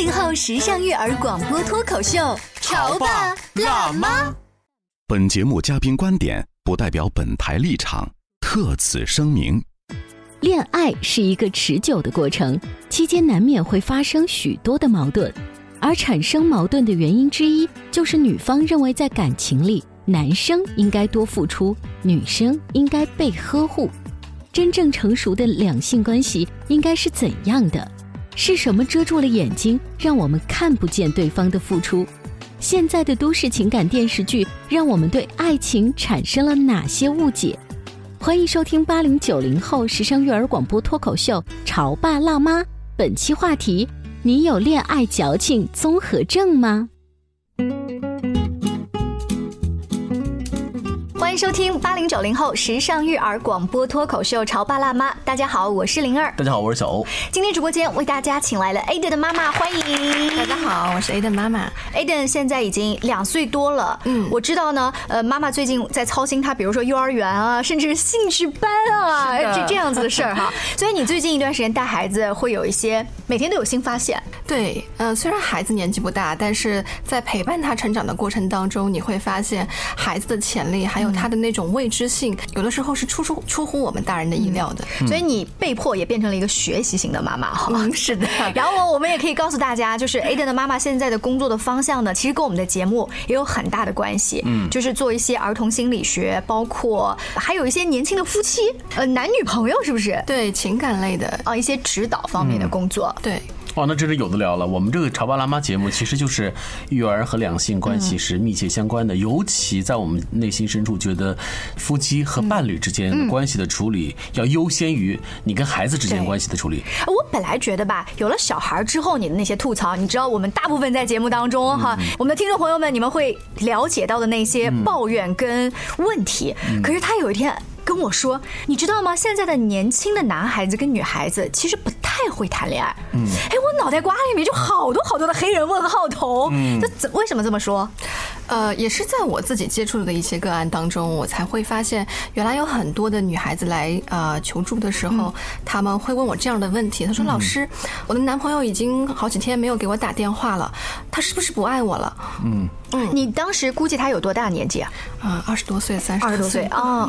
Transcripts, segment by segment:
八零后时尚育儿广播脱口秀，潮爸辣妈。本节目嘉宾观点不代表本台立场，特此声明。恋爱是一个持久的过程，期间难免会发生许多的矛盾，而产生矛盾的原因之一就是女方认为在感情里，男生应该多付出，女生应该被呵护。真正成熟的两性关系应该是怎样的？是什么遮住了眼睛，让我们看不见对方的付出？现在的都市情感电视剧让我们对爱情产生了哪些误解？欢迎收听八零九零后时尚育儿广播脱口秀《潮爸辣妈》，本期话题：你有恋爱矫情综合症吗？收听八零九零后时尚育儿广播脱口秀《潮爸辣妈》。大家好，我是灵儿。大家好，我是小欧。今天直播间为大家请来了 Aden 的妈妈，欢迎。大家好，我是 Aden 妈妈。Aden 现在已经两岁多了，嗯，我知道呢。呃，妈妈最近在操心他，比如说幼儿园啊，甚至兴趣班啊，这这样子的事儿哈。所以你最近一段时间带孩子，会有一些每天都有新发现。对，呃，虽然孩子年纪不大，但是在陪伴他成长的过程当中，你会发现孩子的潜力，还有他的那种未知性，有的时候是出出出乎我们大人的意料的。所以你被迫也变成了一个学习型的妈妈哈。嗯，是的。然后我们也可以告诉大家，就是 Aden 的妈妈现在的工作的方向呢，其实跟我们的节目也有很大的关系。嗯，就是做一些儿童心理学，包括还有一些年轻的夫妻，呃，男女朋友是不是？对，情感类的啊，一些指导方面的工作。对。哇，那真是有的聊了。我们这个潮爸辣妈节目其实就是育儿和两性关系是密切相关的，尤其在我们内心深处觉得，夫妻和伴侣之间关系的处理要优先于你跟孩子之间关系的处理。我本来觉得吧，有了小孩之后，你的那些吐槽，你知道，我们大部分在节目当中哈，我们的听众朋友们，你们会了解到的那些抱怨跟问题，可是他有一天。跟我说，你知道吗？现在的年轻的男孩子跟女孩子其实不太会谈恋爱。嗯，哎，我脑袋瓜里面就好多好多的黑人问号头。嗯，这怎为什么这么说？呃，也是在我自己接触的一些个案当中，我才会发现，原来有很多的女孩子来呃求助的时候，嗯、他们会问我这样的问题。他说：“老师，我的男朋友已经好几天没有给我打电话了，他是不是不爱我了？”嗯嗯，你当时估计他有多大年纪啊？啊，二十多岁、三十二十多岁啊，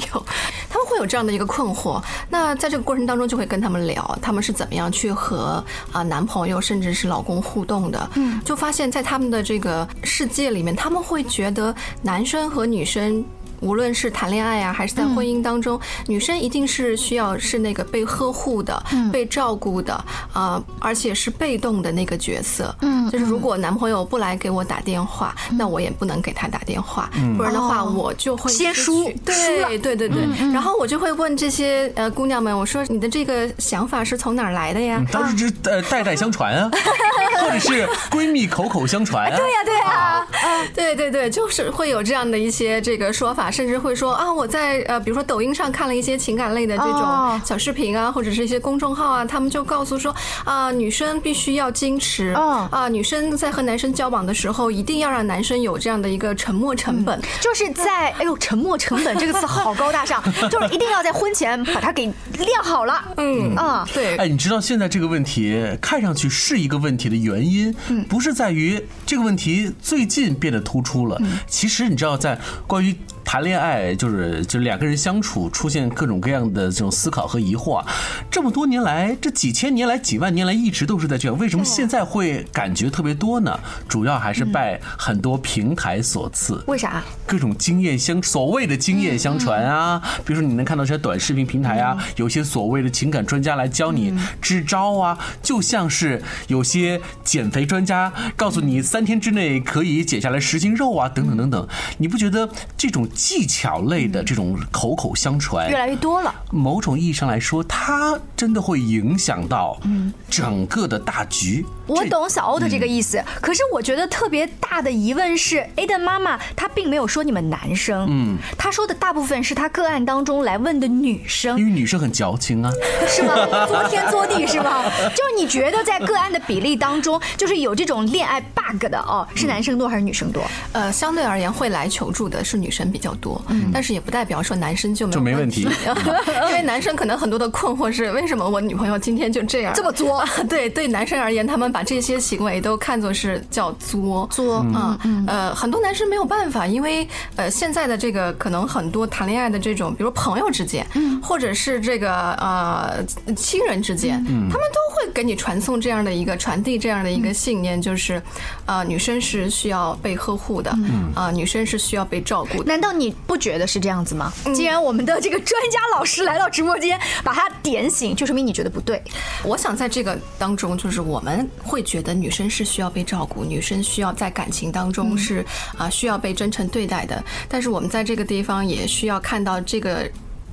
们会有这样的一个困惑。那在这个过程当中，就会跟他们聊，他们是怎么样去和啊男朋友甚至是老公互动的。嗯，就发现，在他们的这个世界里面，他们会觉得男生和女生。无论是谈恋爱啊，还是在婚姻当中，嗯、女生一定是需要是那个被呵护的、嗯、被照顾的啊、呃，而且是被动的那个角色。嗯，就是如果男朋友不来给我打电话，嗯、那我也不能给他打电话，嗯、不然的话我就会先输。对对对对，然后我就会问这些呃姑娘们，我说你的这个想法是从哪儿来的呀？当然是呃代代相传啊，或者是闺蜜口口相传啊。对呀对呀，啊，对对对，就是会有这样的一些这个说法。甚至会说啊，我在呃，比如说抖音上看了一些情感类的这种小视频啊，或者是一些公众号啊，他们就告诉说啊，女生必须要矜持，啊，女生在和男生交往的时候，一定要让男生有这样的一个沉默成本，就是在哎呦，沉默成本这个词好高大上，就是一定要在婚前把它给练好了，嗯啊，对，哎，你知道现在这个问题看上去是一个问题的原因，不是在于这个问题最近变得突出了，其实你知道在关于。谈恋爱就是就两个人相处出现各种各样的这种思考和疑惑啊，这么多年来，这几千年来、几万年来一直都是在这样，为什么现在会感觉特别多呢？主要还是拜很多平台所赐。为啥？各种经验相所谓的经验相传啊，比如说你能看到这些短视频平台啊，有些所谓的情感专家来教你支招啊，就像是有些减肥专家告诉你三天之内可以减下来十斤肉啊，等等等等。你不觉得这种技巧类的这种口口相传越来越多了？某种意义上来说，它真的会影响到整个的大局。我懂小欧的这个意思，可是我觉得特别大的疑问是，Aden 妈妈她并没有说你们男生，嗯，她说的大部分是她个案当中来问的女生，因为女生很矫情啊，是吗？作天作地是吗？就是你觉得在个案的比例当中，就是有这种恋爱 bug 的哦，是男生多还是女生多？呃，相对而言会来求助的是女生比较多，但是也不代表说男生就没有就没问题。因为男生可能很多的困惑是为什么我女朋友今天就这样？这么作？对 对，男生而言，他们把这些行为都看作是叫作。作啊，呃，很多男生没有办法，因为呃现在的这个可能很多谈恋爱的这种，比如朋友之间，或者是这个呃亲人之间，他们都会给你传送这样的一个传递这样的一个信念，就是呃女生是需要被呵护的，啊女生是需要被照顾的。难道你不觉得是这样子吗？既然我们的这个专家老师来到直播间，把他点醒，就说明你觉得不对。我想在这个当中，就是我们会觉得女生是需要被照顾，女生需要在感情当中是啊、需要被真诚对待的。但是我们在这个地方也需要看到这个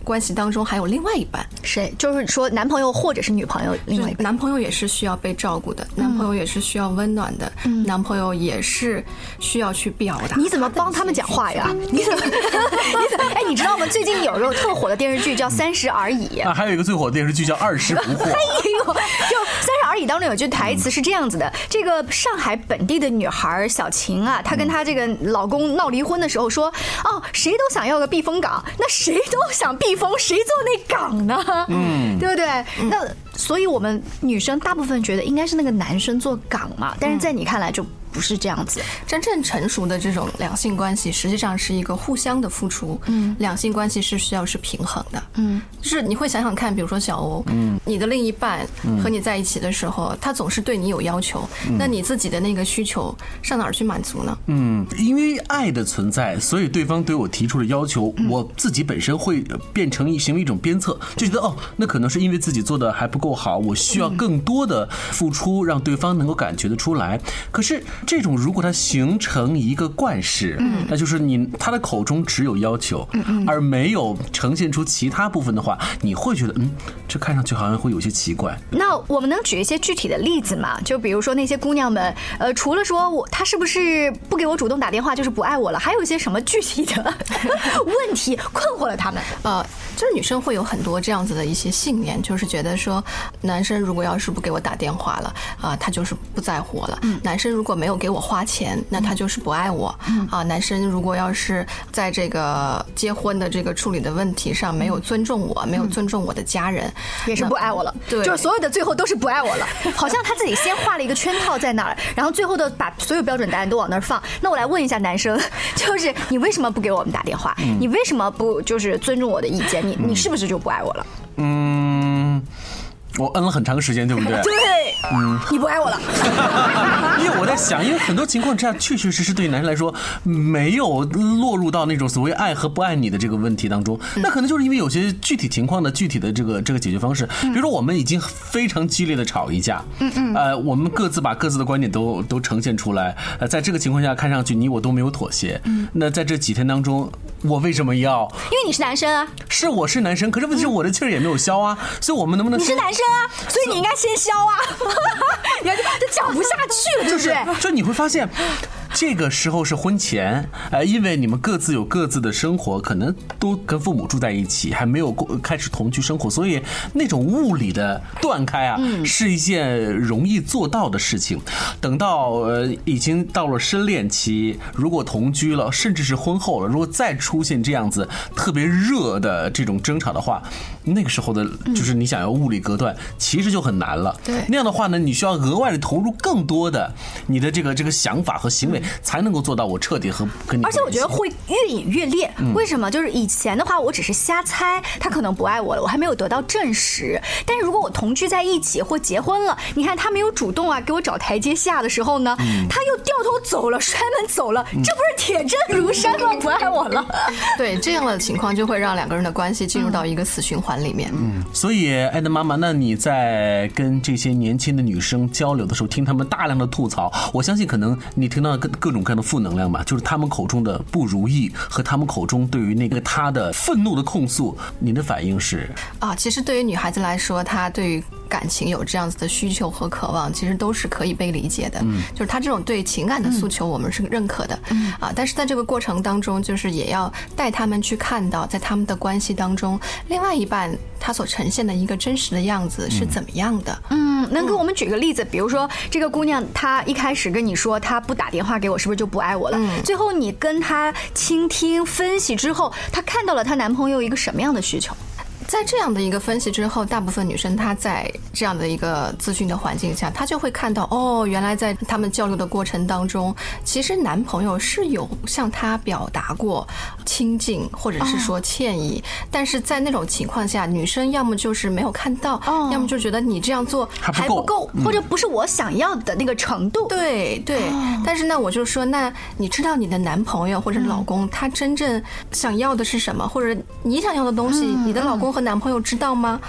关系当中还有另外一半，谁？就是说男朋友或者是女朋友，另外一半。男朋友也是需要被照顾的，男朋友也是需要温暖的，男朋友也是需要去表达。你怎么帮他们讲话呀？你怎么？你怎么？哎，你知道吗？最近有一个特火的电视剧叫《三十而已》。啊，还有一个最火的电视剧叫《二十不惑》。哎呦，就《三十而已》当中有句台词是这样子的：这个上海本地的女孩小晴啊，她跟她这个老公闹离婚的时候说：“哦，谁都想要个避风港，那谁都想避风，谁做那岗呢？嗯，对不对？那所以我们女生大部分觉得应该是那个男生做岗嘛，但是在你看来就不是这样子。真正成熟的这种两性关系，实际上是一个互相的付出。嗯，两性关系是需要是平衡的。嗯，就是你会想想看，比如说小欧，嗯，你的另一半和你在一起的时候，他总是对你有要求，那你自己的那个需求上哪儿去满足呢？嗯，因为爱的存在，所以对方对我提出的要求，我自己本身会变成一行为一种鞭策，就觉得哦，那可能是因为自己做的还不够好，我需要更多的付出，让对方能够感觉得出来。可是这种如果它形成一个惯式，那就是你他的口中只有要求，而没有呈现出其他部分的话，你会觉得嗯，这看上去好像会有些奇怪。那我们能举一些具体的例子吗？就比如说那些姑娘们，呃，除了说我她是不是不给我主动打电话就是不爱我了，还有一些什么具体的 问题困惑了他们？呃，就是女生会有很多这样子的一些信念，就是觉得说，男生如果要是不给我打电话了，啊、他就是不在乎我了；男生如果没有给我花钱，那他就是不爱我。啊，男生如果要是在这个结婚的这个处理的问题上没有尊重我，没有尊重我的家人，也是不爱我了，对就是所有的最后都是不爱我了，好像他自己先画了一个圈套在那儿，然后最后的把所有标准答案都往那儿放。那我来问一下男生，就是你为什么不给我们打电话？你为什么不就是尊重我的意见？你你是不是就不爱我了？嗯，我摁了很长时间，对不对？对，嗯你不爱我了。因为我在想，因为很多情况之下，确确实实对于男生来说，没有落入到那种所谓爱和不爱你的这个问题当中。那可能就是因为有些具体情况的具体的这个这个解决方式，比如说我们已经非常激烈的吵一架，嗯嗯，呃，我们各自把各自的观点都都呈现出来，呃，在这个情况下，看上去你我都没有妥协。嗯，那在这几天当中，我为什么要？因为你是男生啊，是我是男生，可是问题是我的气儿也没有消啊，所以我们能不能你是男生啊，所以你应该先消啊。你看，这讲不下去了，对不对？就你会发现，这个时候是婚前，呃，因为你们各自有各自的生活，可能都跟父母住在一起，还没有过开始同居生活，所以那种物理的断开啊，是一件容易做到的事情。等到呃已经到了深恋期，如果同居了，甚至是婚后了，如果再出现这样子特别热的这种争吵的话，那个时候的，就是你想要物理隔断，其实就很难了。对那样的话呢，你需要额外的投入更多的你的这个这个想法和行为为才能够做到我彻底和跟你。而且我觉得会越演越烈。为什么？就是以前的话，我只是瞎猜，他可能不爱我了，我还没有得到证实。但是如果我同居在一起或结婚了，你看他没有主动啊给我找台阶下的时候呢，他又掉头走了，摔门走了，这不是铁证如山吗？不爱我了。对这样的情况，就会让两个人的关系进入到一个死循环里面。嗯，所以艾德妈妈，那你在跟这些年轻的女生交流的时候，听他们大量的吐槽，我相信可能你听到各各种各样的负能量吧，就是他们口中的不如意和他们口中对于那个他的愤怒的控诉，您的反应是？啊，其实对于女孩子来说，她对于感情有这样子的需求和渴望，其实都是可以被理解的。嗯，就是他这种对情感的诉求，我们是认可的。嗯，啊，但是在这个过程当中，就是也要带他们去看到，在他们的关系当中，另外一半他所呈现的一个真实的样子是怎么样的。嗯，能给我们举个例子？比如说，这个姑娘她一开始跟你说她不打电话给我，是不是就不爱我了？嗯最后你跟她倾听分析之后，她看到了她男朋友一个什么样的需求？在这样的一个分析之后，大部分女生她在这样的一个咨询的环境下，她就会看到，哦，原来在他们交流的过程当中，其实男朋友是有向她表达过亲近或者是说歉意，但是在那种情况下，女生要么就是没有看到，哦。要么就觉得你这样做还不还不够，或者不是我想要的那个程度？对对，但是呢，我就说，那你知道你的男朋友或者老公、他真正想要的是什么，或者你想要的东西，你的老公和男朋友知道吗？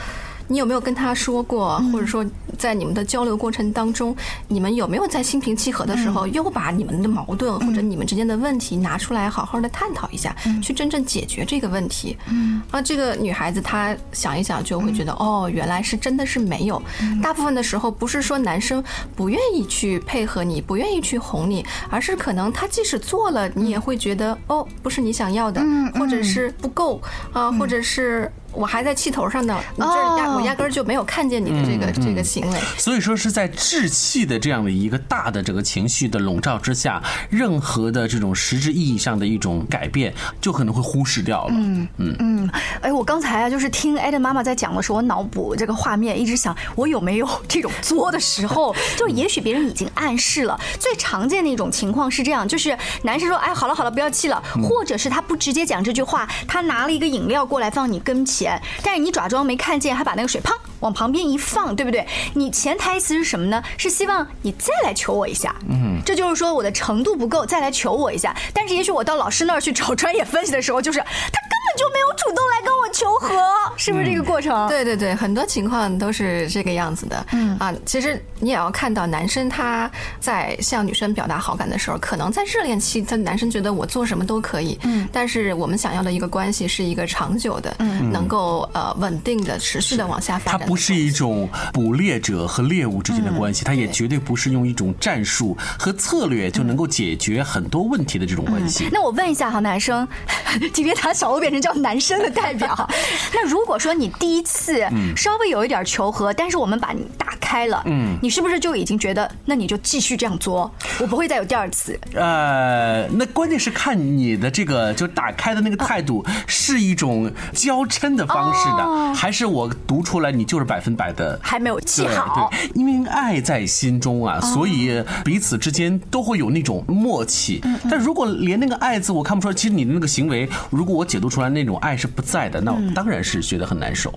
你有没有跟他说过，或者说在你们的交流过程当中，你们有没有在心平气和的时候，又把你们的矛盾或者你们之间的问题拿出来，好好的探讨一下，去真正解决这个问题？嗯，啊，这个女孩子她想一想就会觉得，哦，原来是真的是没有。大部分的时候不是说男生不愿意去配合你，不愿意去哄你，而是可能他即使做了，你也会觉得，哦，不是你想要的，或者是不够啊，或者是。我还在气头上呢，你这儿压哦。我压根儿就没有看见你的这个这个行为。所以说是在志气的这样的一个大的这个情绪的笼罩之下，任何的这种实质意义上的一种改变，就可能会忽视掉了。嗯嗯。嗯，哎，我刚才啊，就是听艾登妈妈在讲的时候，我脑补这个画面，一直想我有没有这种作的时候，就也许别人已经暗示了。最常见的一种情况是这样，就是男生说，哎，好了好了，不要气了，或者是他不直接讲这句话，他拿了一个饮料过来放你跟前，但是你假装没看见，还把那个水砰往旁边一放，对不对？你潜台词是什么呢？是希望你再来求我一下。嗯，这就是说我的程度不够，再来求我一下。但是也许我到老师那儿去找专业分析的时候，就是他根本就没有主动来跟我求和，是不是这个过程？对对对，很多情况都是这个样子的。嗯啊，其实你也要看到，男生他在向女生表达好感的时候，可能在热恋期，他男生觉得我做什么都可以。嗯，但是我们想要的一个关系是一个长久的，嗯，能够呃稳定的、持续的往下发展。它不是一种捕猎者和猎物之间的关系，它也绝对不是用一种战术和策略就能够解决很多问题的这种关系。那我问一下哈，男生，今天他小欧变成叫男生的代表。那如果说你第一次稍微有一点求和，但是我们把你打开了，嗯，你是不是就已经觉得，那你就继续这样作，我不会再有第二次？呃，那关键是看你的这个就打开的那个态度是一种娇嗔的方式的，还是我读出来你就是百分百的还没有记好。对，因为爱在心中啊，所以彼此之间都会有那种默契。但如果连那个爱字我看不出来，其实你的那个行为，如果我解读出来那种爱是不在的，那我当然是觉得很难受。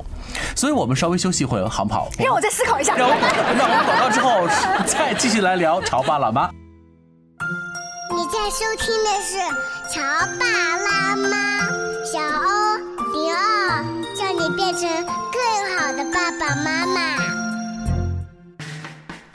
所以我们稍微休息一会儿，好不好？让我再思考一下。让我让我们广告之后再继续来聊潮爸辣妈。你在收听的是《潮爸辣妈》，小欧零二，叫你变成更好的爸爸妈妈。《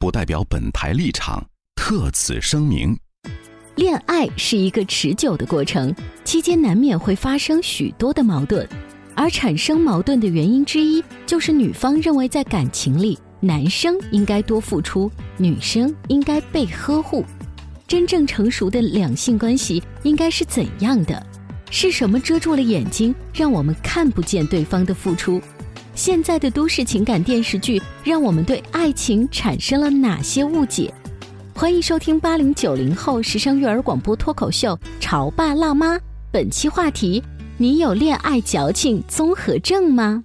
不代表本台立场，特此声明。恋爱是一个持久的过程，期间难免会发生许多的矛盾，而产生矛盾的原因之一就是女方认为在感情里，男生应该多付出，女生应该被呵护。真正成熟的两性关系应该是怎样的？是什么遮住了眼睛，让我们看不见对方的付出？现在的都市情感电视剧让我们对爱情产生了哪些误解？欢迎收听八零九零后时尚育儿广播脱口秀《潮爸辣妈》，本期话题：你有恋爱矫情综合症吗？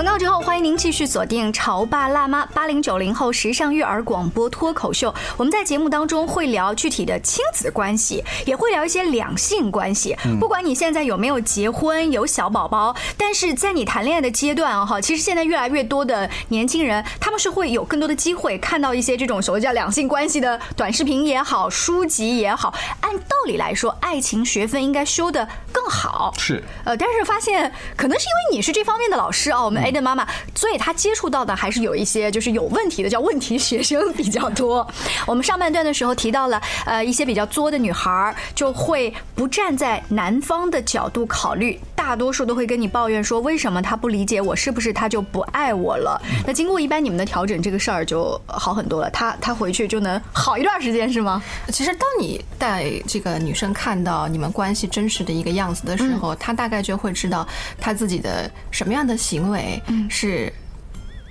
广告之后，欢迎您继续锁定《潮爸辣妈》八零九零后时尚育儿广播脱口秀。我们在节目当中会聊具体的亲子关系，也会聊一些两性关系。不管你现在有没有结婚、有小宝宝，但是在你谈恋爱的阶段啊，哈，其实现在越来越多的年轻人，他们是会有更多的机会看到一些这种所谓叫两性关系的短视频也好、书籍也好。按道理来说，爱情学分应该修的更好。是，呃，但是发现可能是因为你是这方面的老师啊，我们。的妈妈，所以她接触到的还是有一些就是有问题的，叫问题学生 比较多。我们上半段的时候提到了，呃，一些比较作的女孩就会不站在男方的角度考虑，大多数都会跟你抱怨说，为什么他不理解我，是不是他就不爱我了？那经过一般你们的调整，这个事儿就好很多了。他他回去就能好一段时间，是吗？其实当你带这个女生看到你们关系真实的一个样子的时候，她大概就会知道她自己的什么样的行为。是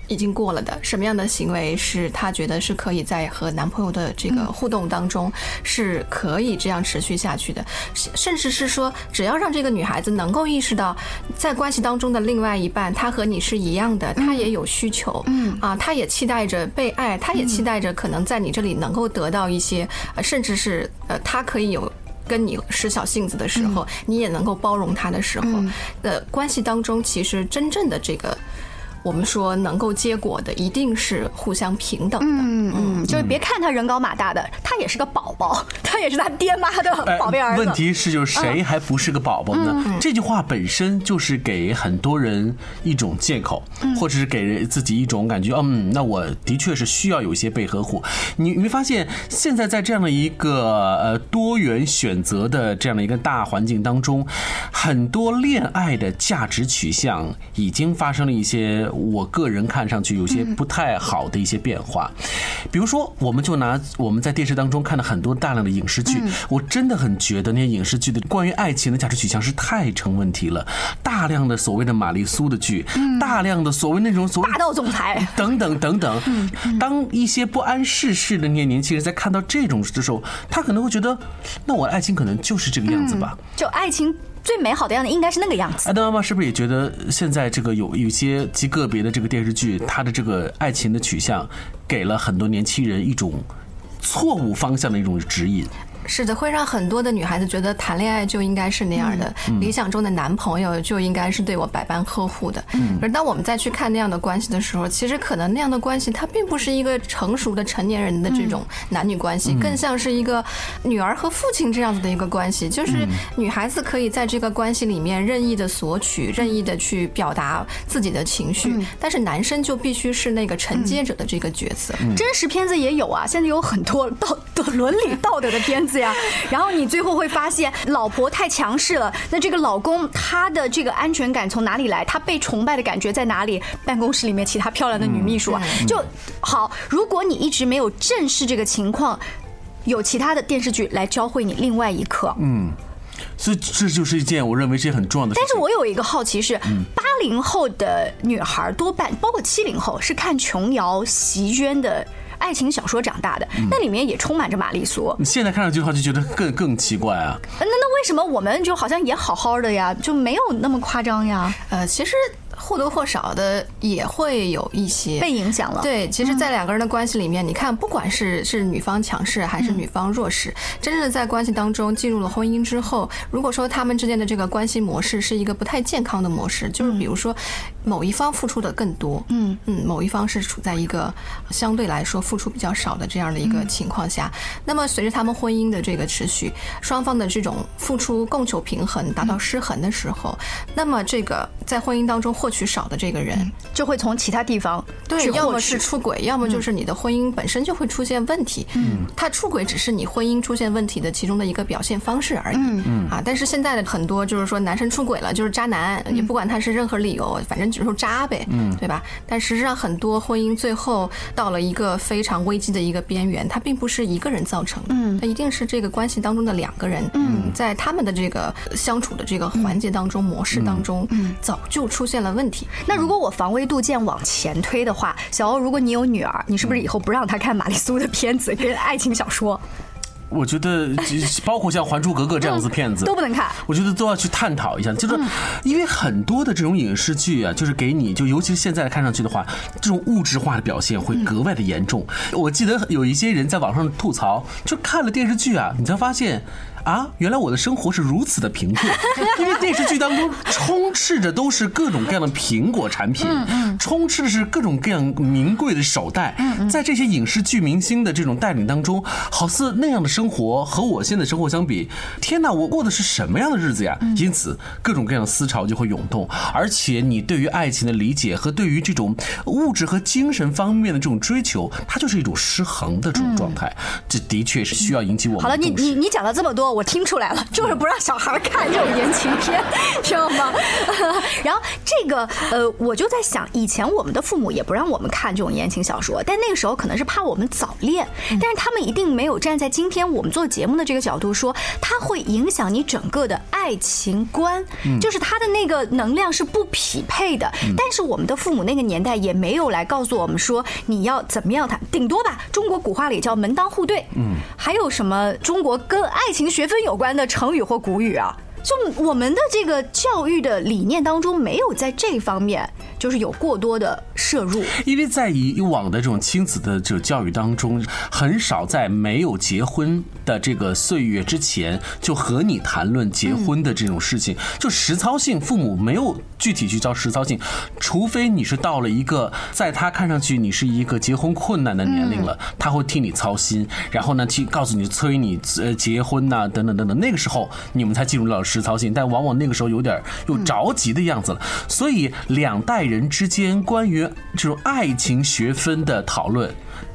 已经过了的，什么样的行为是她觉得是可以在和男朋友的这个互动当中是可以这样持续下去的，甚至是说，只要让这个女孩子能够意识到，在关系当中的另外一半，他和你是一样的，他也有需求，嗯。啊，他也期待着被爱，他也期待着可能在你这里能够得到一些，甚至是呃，他可以有。跟你使小性子的时候，你也能够包容他的时候，的关系当中，其实真正的这个。我们说能够结果的，一定是互相平等的。嗯嗯，就是别看他人高马大的，他也是个宝宝，他也是他爹妈的宝贝儿子。问题是，就是谁还不是个宝宝呢？这句话本身就是给很多人一种借口，或者是给自己一种感觉。嗯，那我的确是需要有一些被呵护。你你会发现，现在在这样的一个呃多元选择的这样的一个大环境当中，很多恋爱的价值取向已经发生了一些。我个人看上去有些不太好的一些变化，比如说，我们就拿我们在电视当中看到很多大量的影视剧，我真的很觉得那些影视剧的关于爱情的价值取向是太成问题了。大量的所谓的玛丽苏的剧，大量的所谓那种所谓霸道总裁等等等等。当一些不谙世事的那些年轻人在看到这种的时候，他可能会觉得，那我爱情可能就是这个样子吧？就爱情。最美好的样子应该是那个样子。爱德妈妈是不是也觉得现在这个有有些极个别的这个电视剧，它的这个爱情的取向，给了很多年轻人一种错误方向的一种指引？是的，会让很多的女孩子觉得谈恋爱就应该是那样的，理想中的男朋友就应该是对我百般呵护的。而当我们再去看那样的关系的时候，其实可能那样的关系它并不是一个成熟的成年人的这种男女关系，更像是一个女儿和父亲这样子的一个关系。就是女孩子可以在这个关系里面任意的索取，任意的去表达自己的情绪，但是男生就必须是那个承接者的这个角色。真实片子也有啊，现在有很多道 的伦理道德的片子。呀，然后你最后会发现，老婆太强势了。那这个老公他的这个安全感从哪里来？他被崇拜的感觉在哪里？办公室里面其他漂亮的女秘书啊，就好。如果你一直没有正视这个情况，有其他的电视剧来教会你另外一课。嗯，所以这就是一件我认为是很重要的。但是我有一个好奇是，八零后的女孩多半，包括七零后，是看琼瑶、席绢的。爱情小说长大的，那里面也充满着玛丽苏。你现在看上去的话，就觉得更更奇怪啊。那那为什么我们就好像也好好的呀，就没有那么夸张呀？呃，其实。或多或少的也会有一些被影响了。对，其实，在两个人的关系里面，你看，不管是是女方强势还是女方弱势，真正的在关系当中进入了婚姻之后，如果说他们之间的这个关系模式是一个不太健康的模式，就是比如说某一方付出的更多，嗯。嗯，某一方是处在一个相对来说付出比较少的这样的一个情况下，那么随着他们婚姻的这个持续，双方的这种付出供求平衡达到失衡的时候，那么这个在婚姻当中获取。少的这个人，就会从其他地方对，要么是。出轨，要么就是你的婚姻本身就会出现问题。嗯，他出轨只是你婚姻出现问题的其中的一个表现方式而已。嗯嗯啊，但是现在的很多就是说男生出轨了就是渣男，也不管他是任何理由，反正只是说渣呗，嗯，对吧？但实际上很多婚姻最后到了一个非常危机的一个边缘，它并不是一个人造成的，嗯，它一定是这个关系当中的两个人，嗯，在他们的这个相处的这个环节当中、模式当中，嗯，早就出现了问问题。那如果我防微杜渐往前推的话，小欧，如果你有女儿，你是不是以后不让她看玛丽苏的片子跟爱情小说，我觉得包括像《还珠格格》这样子片子 都不能看？我觉得都要去探讨一下，就是因为很多的这种影视剧啊，就是给你就尤其是现在看上去的话，这种物质化的表现会格外的严重。我记得有一些人在网上吐槽，就看了电视剧啊，你才发现。啊，原来我的生活是如此的贫困，因为电视剧当中充斥着都是各种各样的苹果产品，充斥的是各种各样名贵的手袋，在这些影视剧明星的这种带领当中，好似那样的生活和我现在生活相比，天哪，我过的是什么样的日子呀？因此，各种各样的思潮就会涌动，而且你对于爱情的理解和对于这种物质和精神方面的这种追求，它就是一种失衡的这种状态，这的确是需要引起我们好了，你你你讲了这么多，我听出来了，就是不让小孩看这种言情片，知道吗？然后这个呃，我就在想，以前我们的父母也不让我们看这种言情小说，但那个时候可能是怕我们早恋，但是他们一定没有站在今天我们做节目的这个角度说，它会影响你整个的爱情观，就是它的那个能量是不匹配的。但是我们的父母那个年代也没有来告诉我们说你要怎么样谈，顶多吧，中国古话里叫门当户对，嗯，还有什么中国跟爱情学分有关的成语或古语啊？就我们的这个教育的理念当中，没有在这方面就是有过多的摄入。因为在以往的这种亲子的这种教育当中，很少在没有结婚的这个岁月之前就和你谈论结婚的这种事情，就实操性，父母没有具体去教实操性，除非你是到了一个在他看上去你是一个结婚困难的年龄了，他会替你操心，然后呢去告诉你催你呃结婚呐、等等等等，那个时候你们才进入到实操性，但往往那个时候有点又着急的样子了，所以两代人之间关于这种爱情学分的讨论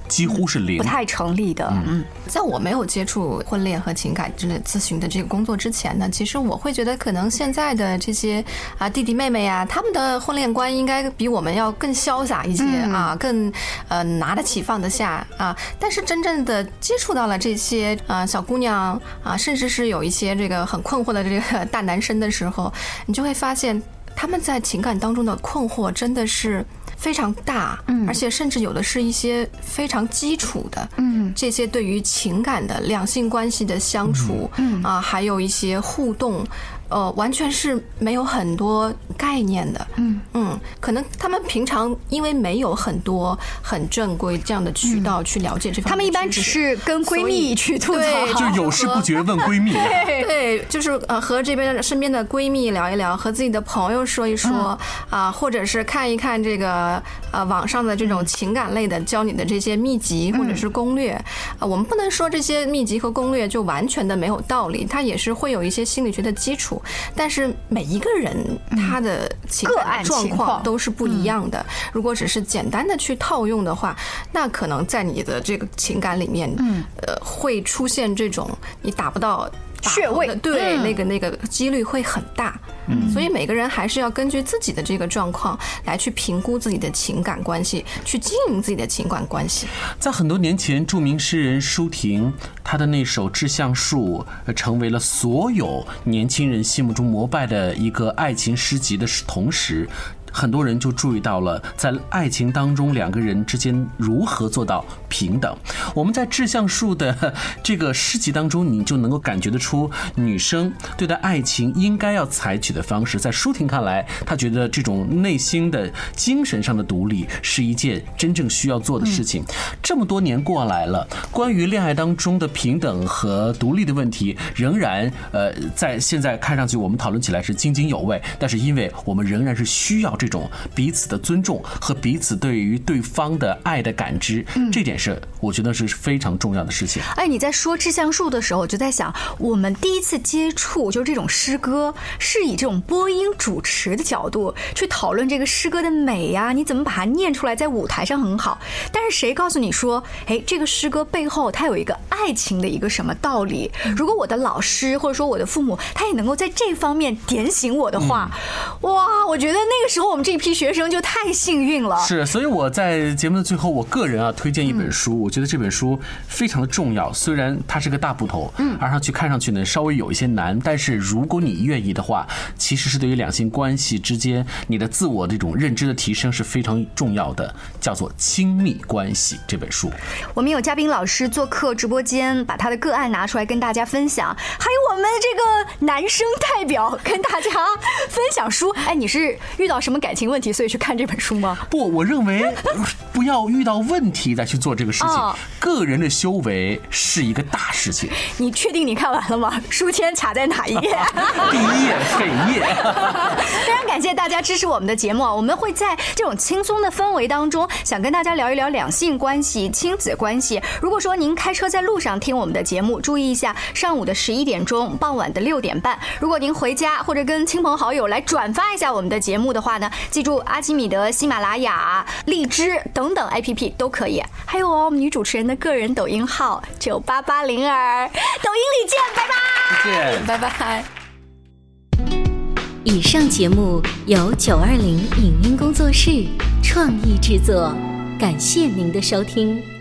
几乎是零不。太成立的，嗯，在我没有接触婚恋和情感之类咨询的这个工作之前呢，其实我会觉得，可能现在的这些啊弟弟妹妹啊，他们的婚恋观应该比我们要更潇洒一些啊，更呃拿得起放得下啊。但是真正的接触到了这些啊小姑娘啊，甚至是有一些这个很困惑的这个大男生的时候，你就会发现他们在情感当中的困惑真的是。非常大，嗯，而且甚至有的是一些非常基础的，嗯，这些对于情感的两性关系的相处，嗯。啊，还有一些互动，呃，完全是没有很多概念的，嗯。嗯，可能他们平常因为没有很多很正规这样的渠道去了解这方面他们一般只是跟闺蜜去吐槽，对就有事不决问闺蜜，对，就是呃和这边身边的闺蜜聊一聊，和自己的朋友说一说啊，或者是看一看这个呃网上的这种情感类的教你的这些秘籍或者是攻略啊，我们不能说这些秘籍和攻略就完全的没有道理，它也是会有一些心理学的基础，但是每一个人他的情个案感状况都是不一样的。如果只是简单的去套用的话，那可能在你的这个情感里面，嗯，呃，会出现这种你达不到。把穴位的对，嗯那个那个几率会很大，嗯，所以每个人还是要根据自己的这个状况来去评估自己的情感关系，去经营自己的情感关系。在很多年前，著名诗人舒婷，她的那首《致橡树》呃成为了所有年轻人心目中膜拜的一个爱情诗集的同时。很多人就注意到了，在爱情当中，两个人之间如何做到平等。我们在《致橡树》的这个诗集当中，你就能够感觉得出，女生对待爱情应该要采取的方式。在舒婷看来，她觉得这种内心的、精神上的独立是一件真正需要做的事情。这么多年过来了，关于恋爱当中的平等和独立的问题，仍然呃，在现在看上去我们讨论起来是津津有味，但是因为我们仍然是需要这种彼此的尊重和彼此对于对方的爱的感知，这点是我觉得是非常重要的事情。哎，你在说志向树的时候，我就在想，我们第一次接触就是这种诗歌，是以这种播音主持的角度去讨论这个诗歌的美呀、你怎么把它念出来，在舞台上很好。但是谁告诉你说，哎，这个诗歌背后它有一个爱情的一个什么道理？如果我的老师或者说我的父母，他也能够在这方面点醒我的话，哇，我觉得那个时候我们这批学生就太幸运了。是，所以我在节目的最后，我个人啊推荐一本书，我觉得这本书非常的重要。虽然它是个大部头，嗯，而上去看上去呢稍微有一些难，但是如果你愿意的话，其实是对于两性关系之间你的自我这种认知的提升是非常重要的，叫做《亲密关系》这本书。我们有嘉宾老师做客直播间，把他的个案拿出来跟大家分享，还有我们这个男生代表跟大家分享书。哎，你是遇到什么感情问题，所以去看这本书吗？不，我认为呃 不要遇到问题再去做这个事情哦。个人的修为是一个大事情，你确定你看完了吗？书签卡在哪一页？第一页扉页。非常感谢大家支持我们的节目啊！我们会在这种轻松的氛围当中，想跟大家聊一聊两性关系、亲子关系。如果说您开车在路上听我们的节目，注意一下上午的十一点钟，傍晚的六点半。如果您回家或者跟亲朋好友来转发一下我们的节目的话呢，记住阿基米德、喜马拉雅、荔枝等等 APP 都可以。还有哦，我们女主持人的个人抖音号九八八零二，抖音里见，拜拜。再见。拜拜。以上节目由九二零影音工作室创意制作，感谢您的收听。